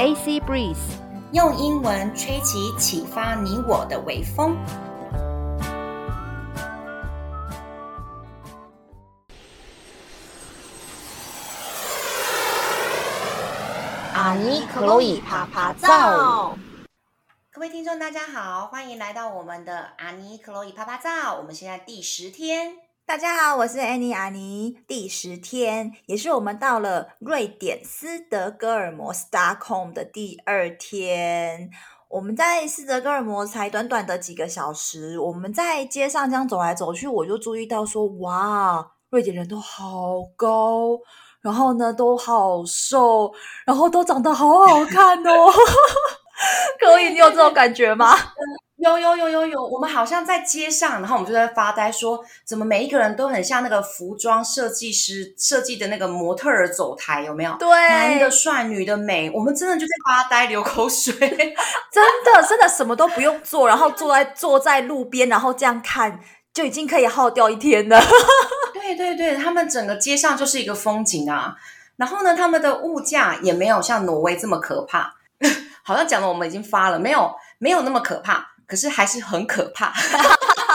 AC Breeze，用英文吹起启发你我的微风。阿尼克洛伊啪啪照，各位听众大家好，欢迎来到我们的阿尼克洛伊啪啪照。我们现在第十天。大家好，我是 Annie 阿尼。第十天，也是我们到了瑞典斯德哥尔摩 Stockholm 的第二天。我们在斯德哥尔摩才短短的几个小时，我们在街上这样走来走去，我就注意到说，哇，瑞典人都好高，然后呢都好瘦，然后都长得好好看哦。可以，你有这种感觉吗？有有有有有，我们好像在街上，然后我们就在发呆说，说怎么每一个人都很像那个服装设计师设计的那个模特儿走台，有没有？对，男的帅，女的美，我们真的就在发呆流口水，真的真的什么都不用做，然后坐在坐在路边，然后这样看就已经可以耗掉一天了。对对对，他们整个街上就是一个风景啊，然后呢，他们的物价也没有像挪威这么可怕，好像讲的我们已经发了，没有没有那么可怕。可是还是很可怕，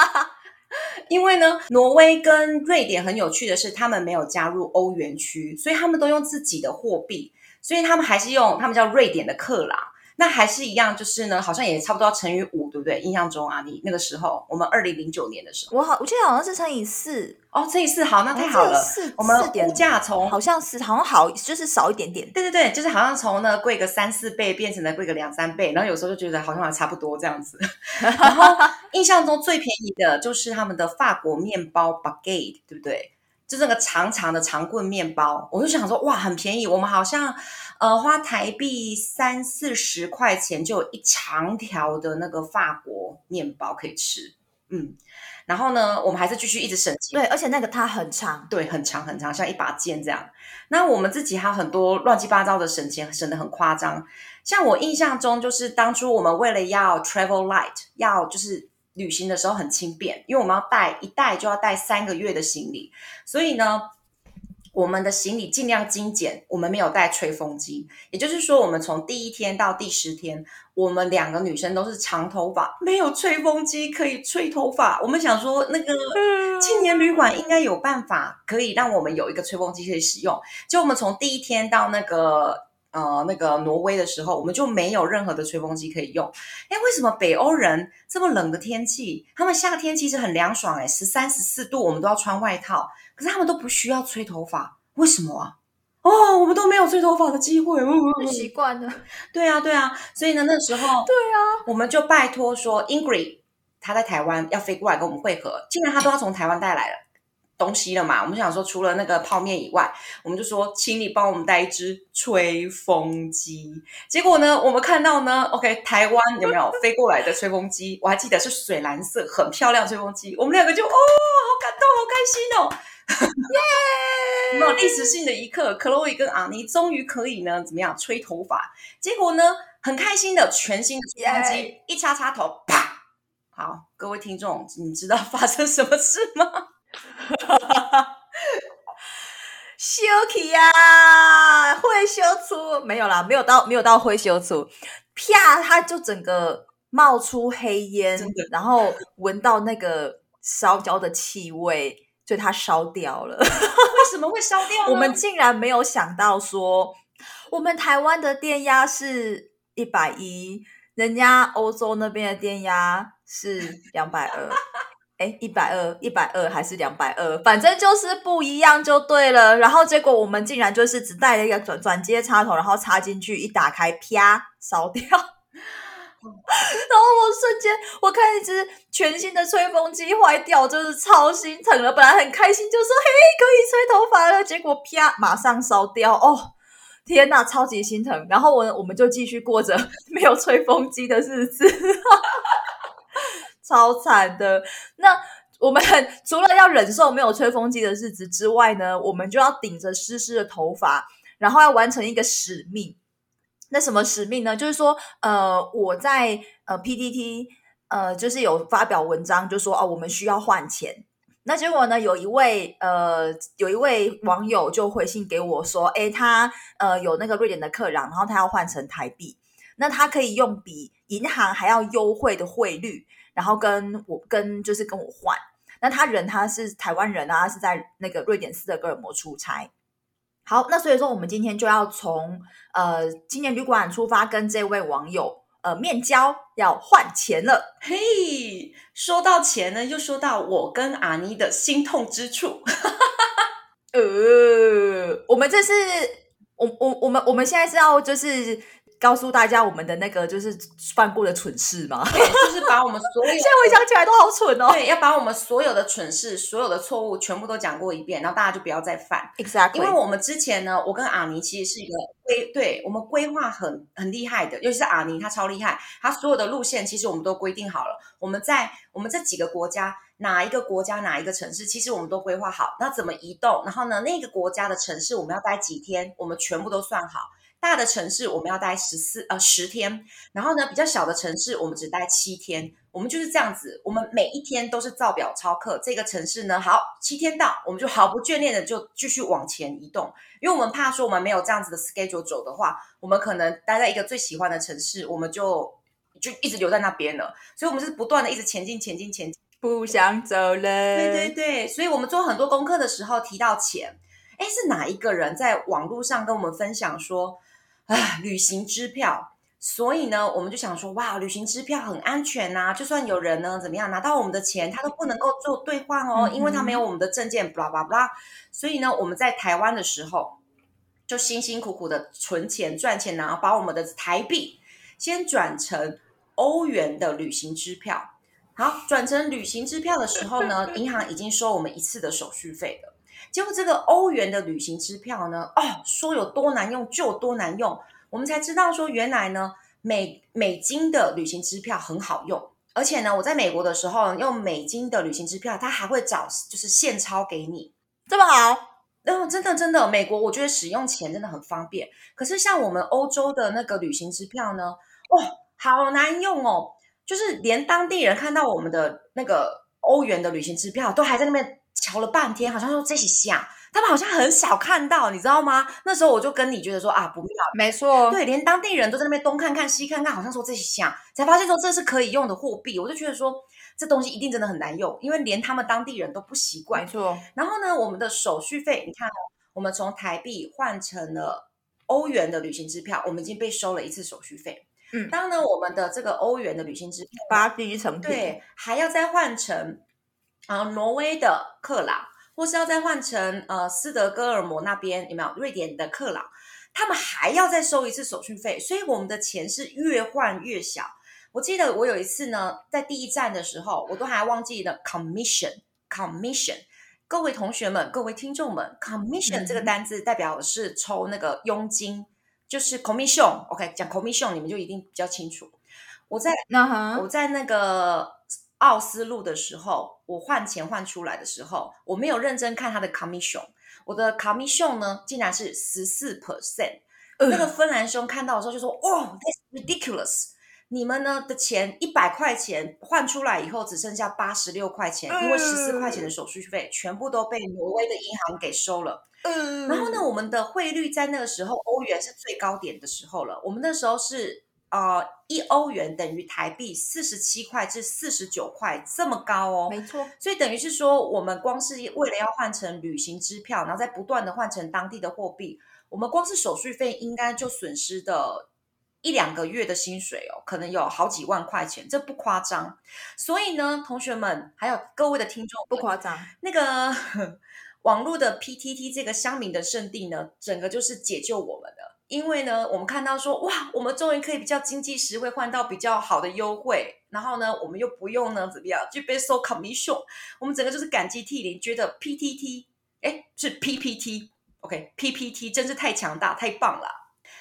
因为呢，挪威跟瑞典很有趣的是，他们没有加入欧元区，所以他们都用自己的货币，所以他们还是用他们叫瑞典的克朗。那还是一样，就是呢，好像也差不多要乘以五，对不对？印象中啊，你那个时候，我们二零零九年的时候，我好，我记得好像是乘以四哦，乘以四，好，那太好了。四、哦，我们物价从好像是好像好，就是少一点点。对对对，就是好像从呢贵个三四倍变成了贵个两三倍，然后有时候就觉得好像还差不多这样子。然后 印象中最便宜的就是他们的法国面包 baguette，对不对？就那个长长的长棍面包，我就想说哇，很便宜。我们好像呃花台币三四十块钱就有一长条的那个法国面包可以吃，嗯。然后呢，我们还是继续一直省钱。对，而且那个它很长，对，很长很长，像一把剑这样。那我们自己还有很多乱七八糟的省钱，省得很夸张。像我印象中，就是当初我们为了要 travel light，要就是。旅行的时候很轻便，因为我们要带一带就要带三个月的行李，所以呢，我们的行李尽量精简。我们没有带吹风机，也就是说，我们从第一天到第十天，我们两个女生都是长头发，没有吹风机可以吹头发。我们想说，那个青年旅馆应该有办法可以让我们有一个吹风机可以使用。就我们从第一天到那个。呃，那个挪威的时候，我们就没有任何的吹风机可以用。哎，为什么北欧人这么冷的天气，他们夏天其实很凉爽，哎，十三十四度，我们都要穿外套，可是他们都不需要吹头发，为什么啊？哦，我们都没有吹头发的机会，不习惯了。对啊，对啊，所以呢，那时候，对啊，我们就拜托说，Ingrid 他在台湾要飞过来跟我们会合，竟然他都要从台湾带来了。东西了嘛？我们想说，除了那个泡面以外，我们就说，请你帮我们带一支吹风机。结果呢，我们看到呢，OK，台湾有没有飞过来的吹风机？我还记得是水蓝色，很漂亮吹风机。我们两个就哦，好感动，好开心哦，耶！有没有历史性的一刻，Chloe 跟阿尼终于可以呢，怎么样吹头发？结果呢，很开心的全新的吹风机.一插插头，啪！好，各位听众，你知道发生什么事吗？哈哈哈，修起呀，会修出没有啦，没有到没有到会修出，啪，它就整个冒出黑烟，然后闻到那个烧焦的气味，所以它烧掉了。为什么会烧掉？我们竟然没有想到说，我们台湾的电压是一百一，人家欧洲那边的电压是两百二。哎，一百二，一百二还是两百二？反正就是不一样就对了。然后结果我们竟然就是只带了一个转转接插头，然后插进去一打开，啪，烧掉。然后我瞬间我看一只全新的吹风机坏掉，就是超心疼了。本来很开心，就说嘿可以吹头发了，结果啪，马上烧掉。哦，天哪，超级心疼。然后我我们就继续过着 没有吹风机的日子。超惨的。那我们除了要忍受没有吹风机的日子之外呢，我们就要顶着湿湿的头发，然后要完成一个使命。那什么使命呢？就是说，呃，我在呃 PTT 呃，就是有发表文章，就说哦，我们需要换钱。那结果呢，有一位呃，有一位网友就回信给我说，诶，他呃有那个瑞典的客人，然后他要换成台币，那他可以用比银行还要优惠的汇率，然后跟我跟就是跟我换。那他人他是台湾人啊，他是在那个瑞典斯德哥尔摩出差。好，那所以说我们今天就要从呃青年旅馆出发，跟这位网友。呃，面交要换钱了，嘿，说到钱呢，又说到我跟阿妮的心痛之处。呃，我们这是，我我我们我们现在是要就是。告诉大家我们的那个就是犯过的蠢事吗？对，就是把我们所有 现在回想起来都好蠢哦。对，要把我们所有的蠢事、所有的错误全部都讲过一遍，然后大家就不要再犯。Exactly。因为我们之前呢，我跟阿尼其实是一个规，对我们规划很很厉害的，尤其是阿尼他超厉害，他所有的路线其实我们都规定好了。我们在我们这几个国家，哪一个国家哪一个城市，其实我们都规划好，那怎么移动，然后呢，那个国家的城市我们要待几天，我们全部都算好。大的城市我们要待十四呃十天，然后呢，比较小的城市我们只待七天，我们就是这样子，我们每一天都是照表超课。这个城市呢，好，七天到，我们就毫不眷恋的就继续往前移动，因为我们怕说我们没有这样子的 schedule 走的话，我们可能待在一个最喜欢的城市，我们就就一直留在那边了。所以，我们是不断的一直前进，前进，前进，不想走了。对对对，所以我们做很多功课的时候提到钱，哎，是哪一个人在网络上跟我们分享说？啊，旅行支票，所以呢，我们就想说，哇，旅行支票很安全呐、啊，就算有人呢怎么样拿到我们的钱，他都不能够做兑换哦，因为他没有我们的证件，巴拉巴拉。所以呢，我们在台湾的时候，就辛辛苦苦的存钱赚钱，然后把我们的台币先转成欧元的旅行支票。好，转成旅行支票的时候呢，银行已经收我们一次的手续费了。结果这个欧元的旅行支票呢，哦，说有多难用就有多难用，我们才知道说原来呢，美美金的旅行支票很好用，而且呢，我在美国的时候用美金的旅行支票，它还会找就是现钞给你，这么好，嗯、哦，真的真的，美国我觉得使用钱真的很方便，可是像我们欧洲的那个旅行支票呢，哦，好难用哦，就是连当地人看到我们的那个欧元的旅行支票，都还在那边。瞧了半天，好像说这些像，他们好像很少看到，你知道吗？那时候我就跟你觉得说啊，不妙，没错，对，连当地人都在那边东看看西看看，好像说这些像，才发现说这是可以用的货币，我就觉得说这东西一定真的很难用，因为连他们当地人都不习惯。没错。然后呢，我们的手续费，你看哦，我们从台币换成了欧元的旅行支票，我们已经被收了一次手续费。嗯。当呢，我们的这个欧元的旅行支票八十一层对，还要再换成。啊，挪威的克朗，或是要再换成呃斯德哥尔摩那边有没有瑞典的克朗？他们还要再收一次手续费，所以我们的钱是越换越小。我记得我有一次呢，在第一站的时候，我都还忘记了 commission commission。各位同学们，各位听众们，commission 这个单字代表的是抽那个佣金，就是 commission。OK，讲 commission 你们就一定比较清楚。我在，uh-huh. 我在那个。奥斯陆的时候，我换钱换出来的时候，我没有认真看他的 commission，我的 commission 呢，竟然是十四 percent。那个芬兰兄看到的时候就说：“哇、oh,，that's ridiculous！你们呢的钱一百块钱换出来以后，只剩下八十六块钱，因为十四块钱的手续费全部都被挪威的银行给收了。嗯然后呢，我们的汇率在那个时候欧元是最高点的时候了，我们那时候是。”呃，一欧元等于台币四十七块至四十九块，这么高哦。没错，所以等于是说，我们光是为了要换成旅行支票，然后再不断的换成当地的货币，我们光是手续费应该就损失的一两个月的薪水哦，可能有好几万块钱，这不夸张。所以呢，同学们还有各位的听众，不夸张。那个 网络的 PTT 这个乡民的圣地呢，整个就是解救我们的。因为呢，我们看到说，哇，我们终于可以比较经济实惠换到比较好的优惠，然后呢，我们又不用呢怎么样就被收 commission，我们整个就是感激涕零，觉得 PTT，哎，是 PPT，OK，PPT 真是太强大，太棒了，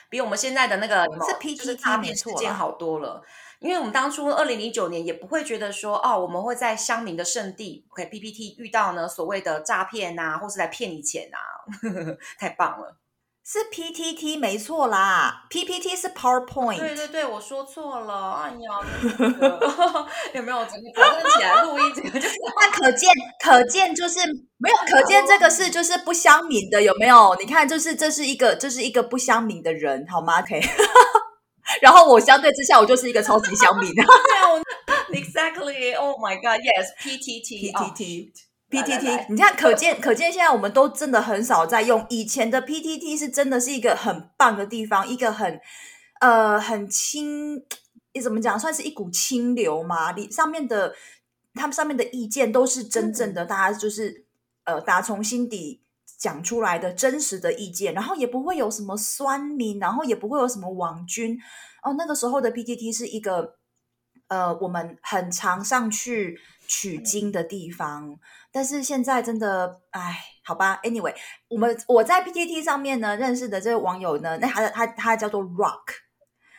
比我们现在的那个是 PTT 没错，时间好多了。因为我们当初二零零九年也不会觉得说，哦，我们会在乡民的圣地，OK，PPT 遇到呢所谓的诈骗呐，或是来骗你钱呐，太棒了。是 PTT 没错啦，PPT 是 PowerPoint。对对对，我说错了，哎呀，有没有整个起来录音？这个就是那可见，可见就是没有可见这个是就是不相明的，有没有？你看，就是这是一个这是一个不相明的人，好吗？OK。然后我相对之下，我就是一个超级乡民。Exactly. Oh my God. Yes. PTT. PTT. PTT，你看，可见可见，现在我们都真的很少在用。以前的 PTT 是真的是一个很棒的地方，一个很呃很清，你怎么讲，算是一股清流嘛。你上面的他们上面的意见都是真正的，大家就是呃打从心底讲出来的真实的意见，然后也不会有什么酸民，然后也不会有什么网军。哦，那个时候的 PTT 是一个呃我们很常上去取经的地方。但是现在真的，哎，好吧。Anyway，我们我在 PTT 上面呢认识的这个网友呢，那他的他他叫做 Rock。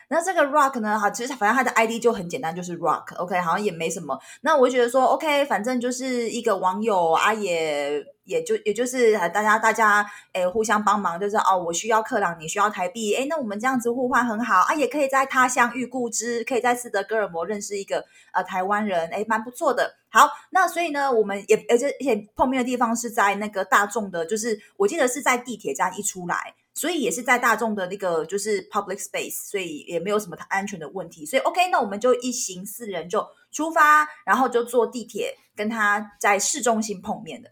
那这个 Rock 呢，哈，其实反正他的 ID 就很简单，就是 Rock。OK，好像也没什么。那我就觉得说，OK，反正就是一个网友啊，也。也就也就是大家大家诶互相帮忙，就是哦，我需要克朗，你需要台币，诶，那我们这样子互换很好啊，也可以在他乡遇故知，可以在斯德哥尔摩认识一个呃台湾人，诶，蛮不错的。好，那所以呢，我们也而且而且碰面的地方是在那个大众的，就是我记得是在地铁站一出来，所以也是在大众的那个就是 public space，所以也没有什么安全的问题，所以 OK，那我们就一行四人就出发，然后就坐地铁跟他在市中心碰面的。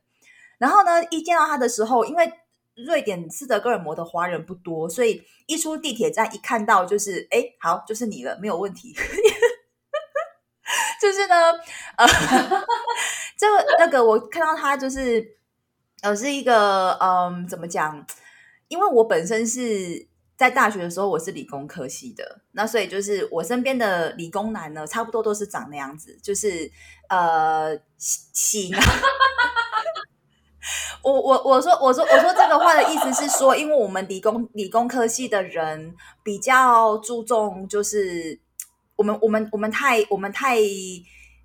然后呢，一见到他的时候，因为瑞典斯德哥尔摩的华人不多，所以一出地铁站一看到就是，哎，好，就是你了，没有问题。就是呢，呃，这个那个我看到他就是，呃，是一个，嗯、怎么讲？因为我本身是在大学的时候我是理工科系的，那所以就是我身边的理工男呢，差不多都是长那样子，就是呃，型。我我我说我说我说这个话的意思是说，因为我们理工理工科系的人比较注重，就是我们我们我们太我们太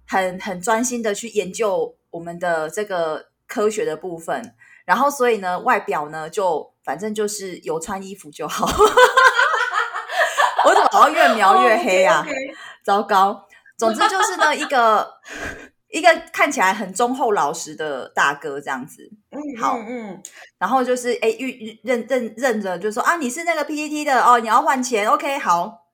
很很专心的去研究我们的这个科学的部分，然后所以呢，外表呢就反正就是有穿衣服就好。我怎么好像越描越黑啊？Oh, okay, okay. 糟糕！总之就是呢一个。一个看起来很忠厚老实的大哥，这样子，嗯，好，嗯，然后就是，哎，认认认认着，就说啊，你是那个 PPT 的哦，你要换钱，OK，好，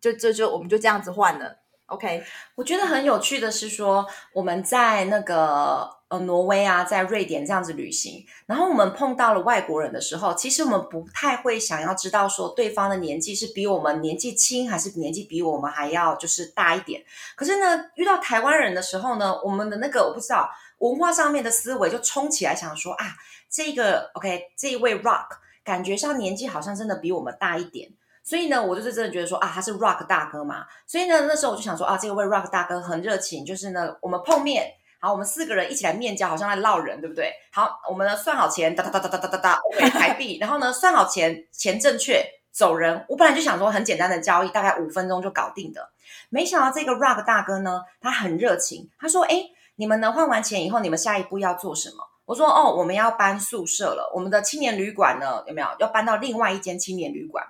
就就就我们就这样子换了，OK。我觉得很有趣的是说，我们在那个。呃，挪威啊，在瑞典这样子旅行，然后我们碰到了外国人的时候，其实我们不太会想要知道说对方的年纪是比我们年纪轻，还是年纪比我们还要就是大一点。可是呢，遇到台湾人的时候呢，我们的那个我不知道文化上面的思维就冲起来，想说啊，这个 OK，这一位 Rock 感觉上年纪好像真的比我们大一点，所以呢，我就是真的觉得说啊，他是 Rock 大哥嘛，所以呢，那时候我就想说啊，这位 Rock 大哥很热情，就是呢，我们碰面。好，我们四个人一起来面交，好像在唠人，对不对？好，我们算好钱，哒哒哒哒哒哒哒哒，OK，台币。然后呢，算好钱，钱正确，走人。我本来就想说很简单的交易，大概五分钟就搞定的，没想到这个 Rug 大哥呢，他很热情，他说：“哎，你们呢换完钱以后，你们下一步要做什么？”我说：“哦，我们要搬宿舍了，我们的青年旅馆呢，有没有要搬到另外一间青年旅馆？”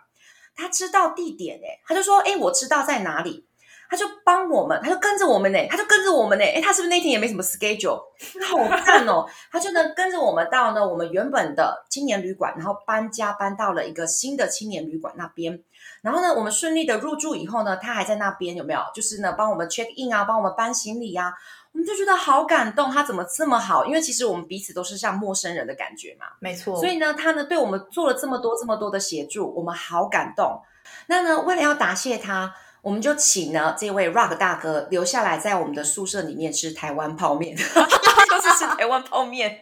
他知道地点，哎，他就说：“哎，我知道在哪里。”他就帮我们，他就跟着我们呢，他就跟着我们呢。诶，他是不是那天也没什么 schedule？好赞哦！他就能跟着我们到呢我们原本的青年旅馆，然后搬家搬到了一个新的青年旅馆那边。然后呢，我们顺利的入住以后呢，他还在那边有没有？就是呢，帮我们 check in 啊，帮我们搬行李啊。我们就觉得好感动，他怎么这么好？因为其实我们彼此都是像陌生人的感觉嘛。没错。所以呢，他呢对我们做了这么多这么多的协助，我们好感动。那呢，为了要答谢他。我们就请呢这位 Rock 大哥留下来，在我们的宿舍里面吃台湾泡面，就是吃台湾泡面。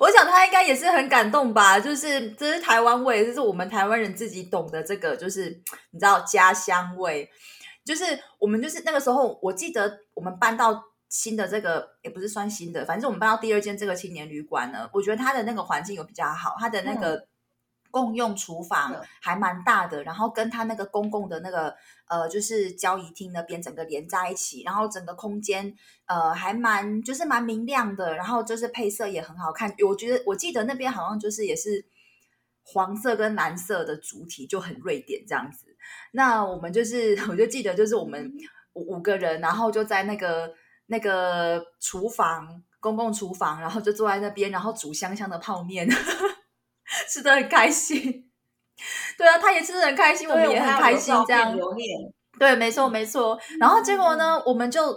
我想他应该也是很感动吧，就是这是台湾味，这是我们台湾人自己懂的这个，就是你知道家乡味。就是我们就是那个时候，我记得我们搬到新的这个，也不是算新的，反正我们搬到第二间这个青年旅馆呢，我觉得它的那个环境有比较好，它的那个。嗯共用厨房还蛮大的，然后跟他那个公共的那个呃，就是交易厅那边整个连在一起，然后整个空间呃还蛮就是蛮明亮的，然后就是配色也很好看。我觉得我记得那边好像就是也是黄色跟蓝色的主体就很瑞典这样子。那我们就是，我就记得就是我们五五个人，然后就在那个那个厨房，公共厨房，然后就坐在那边，然后煮香香的泡面，吃的很开心。对啊，他也吃的很开心，我们也很开心，这样。对，没错，没错。然后结果呢，我们就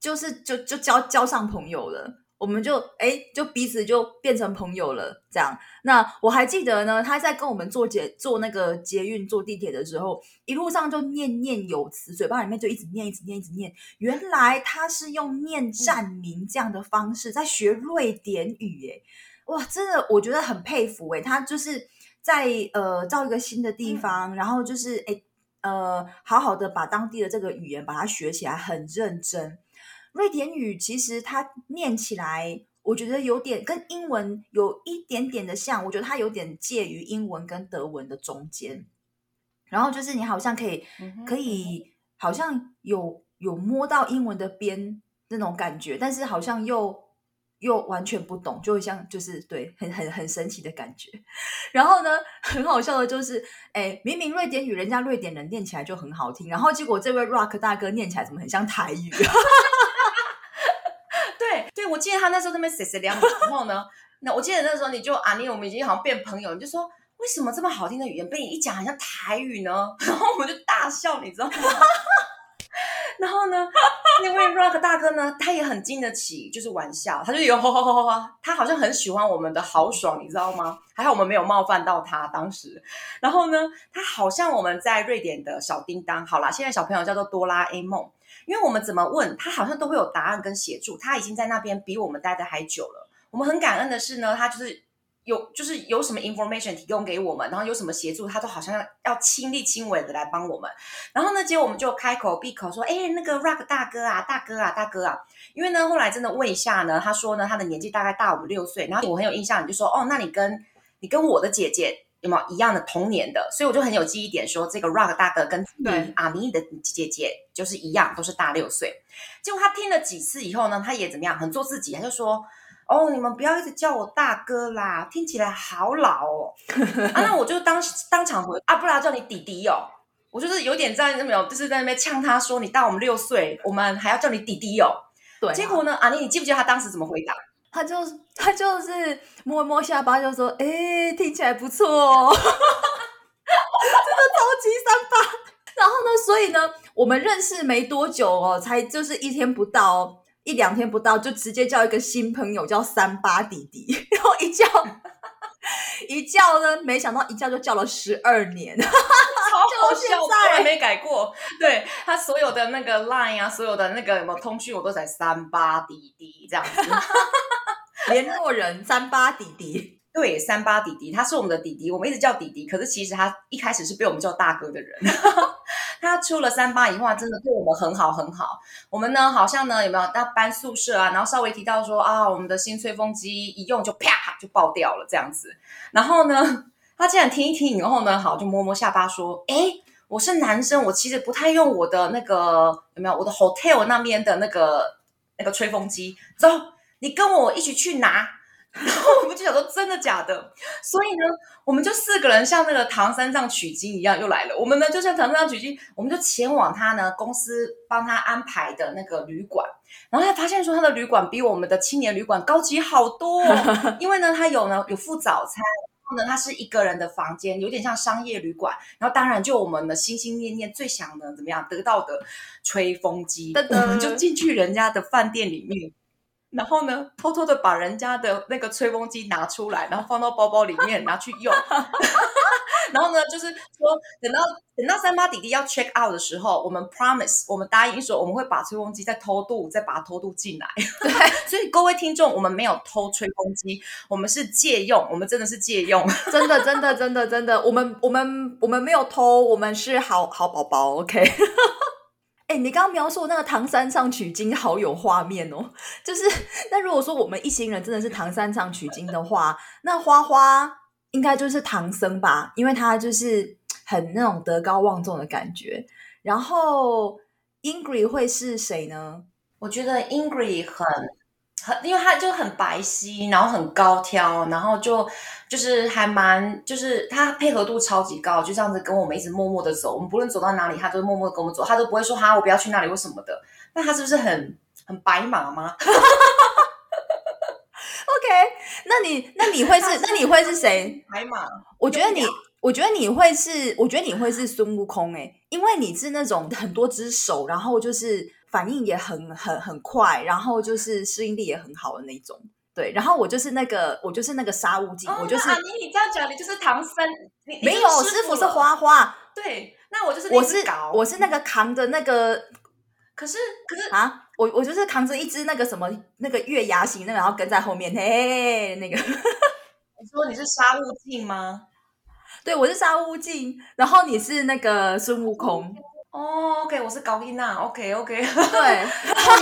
就是就就交交上朋友了。我们就哎，就彼此就变成朋友了，这样。那我还记得呢，他在跟我们坐捷坐那个捷运坐地铁的时候，一路上就念念有词，嘴巴里面就一直念，一直念，一直念。原来他是用念站名这样的方式在学瑞典语，哎，哇，真的我觉得很佩服哎，他就是在呃造一个新的地方，然后就是哎呃好好的把当地的这个语言把它学起来，很认真。瑞典语其实它念起来，我觉得有点跟英文有一点点的像，我觉得它有点介于英文跟德文的中间。然后就是你好像可以，嗯、可以好像有有摸到英文的边那种感觉，但是好像又又完全不懂，就像就是对，很很很神奇的感觉。然后呢，很好笑的就是，哎，明明瑞典语人家瑞典人念起来就很好听，然后结果这位 Rock 大哥念起来怎么很像台语？对对，我记得他那时候在那边写写两句，然后呢，那我记得那时候你就阿妮，我们已经好像变朋友，你就说为什么这么好听的语言被你一讲，好像台语呢？然后我们就大笑，你知道吗？然后呢，那位 Rock 大哥呢，他也很经得起就是玩笑，他就有吼吼吼吼，他好像很喜欢我们的豪爽，你知道吗？还好我们没有冒犯到他当时。然后呢，他好像我们在瑞典的小叮当，好啦，现在小朋友叫做哆啦 A 梦。因为我们怎么问他，好像都会有答案跟协助。他已经在那边比我们待的还久了。我们很感恩的是呢，他就是有就是有什么 information 提供给我们，然后有什么协助，他都好像要要亲力亲为的来帮我们。然后呢，结果我们就开口闭口说：“哎，那个 Rock 大哥啊，大哥啊，大哥啊。”因为呢，后来真的问一下呢，他说呢，他的年纪大概大五六岁。然后我很有印象，你就说：“哦，那你跟你跟我的姐姐。”有没有一样的童年的？所以我就很有记忆点，说这个 Rock 大哥跟阿咪的姐姐就是一样，都是大六岁。结果他听了几次以后呢，他也怎么样，很做自己，他就说：“哦，你们不要一直叫我大哥啦，听起来好老哦。啊”那我就当当场回啊，不然叫你弟弟哦。我就是有点在那没有，就是在那边呛他说：“你大我们六岁，我们还要叫你弟弟哦。”对、啊。结果呢，阿妮，你记不记得他当时怎么回答？他就他就是摸一摸下巴，就说：“哎，听起来不错哦，真的超级三八。”然后呢，所以呢，我们认识没多久哦，才就是一天不到，一两天不到，就直接叫一个新朋友叫三八弟弟，然后一叫 一叫呢，没想到一叫就叫了十二年。好笑，从来没改过。对，他所有的那个 line 啊，所有的那个什么通讯，我都在三八弟弟这样子。联络人三八弟弟，对，三八弟弟，他是我们的弟弟，我们一直叫弟弟。可是其实他一开始是被我们叫大哥的人。他出了三八以后，真的对我们很好很好。我们呢，好像呢有没有？他搬宿舍啊，然后稍微提到说啊，我们的新吹风机一用就啪就爆掉了这样子。然后呢？他竟然听一听以后呢，好就摸摸下巴说：“哎，我是男生，我其实不太用我的那个有没有我的 hotel 那边的那个那个吹风机。走，你跟我一起去拿。”然后我们就想说：“真的假的？”所以呢，我们就四个人像那个唐三藏取经一样又来了。我们呢就像唐三藏取经，我们就前往他呢公司帮他安排的那个旅馆，然后他发现说他的旅馆比我们的青年旅馆高级好多，因为呢他有呢有附早餐。然后呢，它是一个人的房间，有点像商业旅馆。然后当然，就我们的心心念念最想的怎么样得到的吹风机，噔噔我们 就进去人家的饭店里面，然后呢，偷偷的把人家的那个吹风机拿出来，然后放到包包里面拿去用。然后呢，就是说，等到等到三八弟弟要 check out 的时候，我们 promise，我们答应说，我们会把吹风机再偷渡，再把它偷渡进来。对，所以各位听众，我们没有偷吹风机，我们是借用，我们真的是借用，真的，真的，真的，真的，我们我们我们没有偷，我们是好好宝宝，OK。哎，你刚刚描述那个唐三藏取经，好有画面哦。就是，那如果说我们一行人真的是唐三藏取经的话，那花花。应该就是唐僧吧，因为他就是很那种德高望重的感觉。然后 Ingrid 会是谁呢？我觉得 Ingrid 很很，因为他就很白皙，然后很高挑，然后就就是还蛮，就是他配合度超级高，就这样子跟我们一直默默的走。我们不论走到哪里，他都默默的跟我们走，他都不会说哈，我不要去那里或什么的。那他是不是很很白马吗？OK，那你那你会是，是那你会是谁？白马？我觉得你，我觉得你会是，我觉得你会是孙悟空哎、欸，因为你是那种很多只手，然后就是。反应也很很很快，然后就是适应力也很好的那种，对。然后我就是那个，我就是那个沙悟净，哦、我就是。你你这样讲，你就是唐僧。没有，师傅是花花。对，那我就是。我是我是那个扛着那个，可是可是啊，我我就是扛着一只那个什么那个月牙形那个，然后跟在后面，嘿，那个。你说你是沙悟净吗？对，我是沙悟净，然后你是那个孙悟空。哦、oh,，OK，我是高音娜，OK，OK. 对，你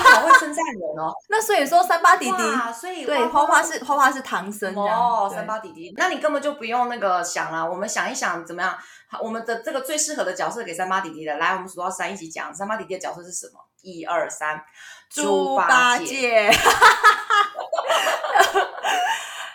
好会称赞人哦。那所以说三八弟弟，所以对花花是花花是唐僧哦，三八弟弟，那你根本就不用那个想了，我们想一想怎么样？好，我们的这个最适合的角色给三八弟弟的，来，我们数到三一起讲，三八弟弟的角色是什么？一二三，猪八戒。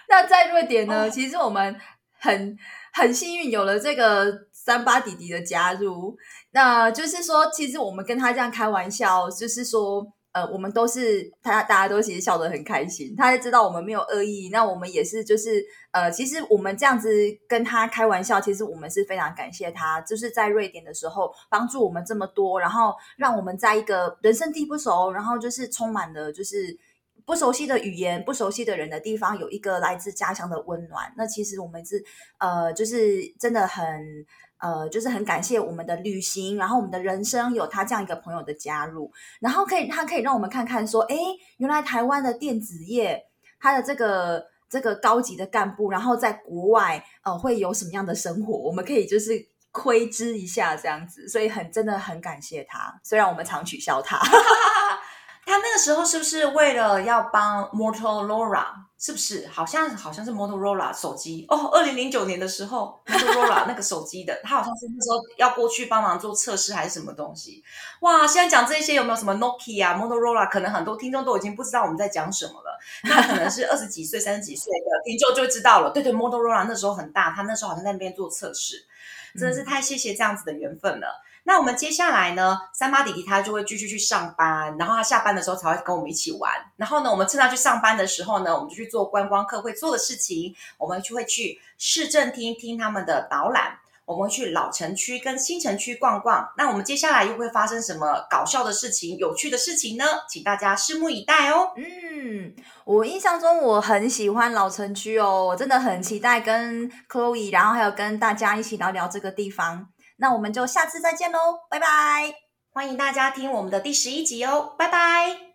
那在瑞典呢？Oh. 其实我们很很幸运有了这个。三八弟弟的加入，那就是说，其实我们跟他这样开玩笑，就是说，呃，我们都是他，大家都其实笑得很开心。他也知道我们没有恶意，那我们也是，就是呃，其实我们这样子跟他开玩笑，其实我们是非常感谢他，就是在瑞典的时候帮助我们这么多，然后让我们在一个人生地不熟，然后就是充满了就是。不熟悉的语言、不熟悉的人的地方，有一个来自家乡的温暖。那其实我们是呃，就是真的很呃，就是很感谢我们的旅行，然后我们的人生有他这样一个朋友的加入，然后可以他可以让我们看看说，哎，原来台湾的电子业，他的这个这个高级的干部，然后在国外呃会有什么样的生活，我们可以就是窥知一下这样子，所以很真的很感谢他，虽然我们常取笑他。他那个时候是不是为了要帮 Motorola？是不是？好像好像是 Motorola 手机哦。二零零九年的时候，Motorola 那个手机的，他好像是那时候要过去帮忙做测试还是什么东西？哇！现在讲这些有没有什么 Nokia、Motorola？可能很多听众都已经不知道我们在讲什么了。那可能是二十几岁、三十几岁的听众就会知道了。对对，Motorola 那时候很大，他那时候好像在那边做测试，真的是太谢谢这样子的缘分了。那我们接下来呢，三八弟弟他就会继续去上班，然后他下班的时候才会跟我们一起玩。然后呢，我们趁他去上班的时候呢，我们就去做观光客会做的事情，我们就会去市政厅听他们的导览，我们会去老城区跟新城区逛逛。那我们接下来又会发生什么搞笑的事情、有趣的事情呢？请大家拭目以待哦。嗯，我印象中我很喜欢老城区哦，我真的很期待跟 Chloe，然后还有跟大家一起聊聊这个地方。那我们就下次再见喽，拜拜！欢迎大家听我们的第十一集哦，拜拜。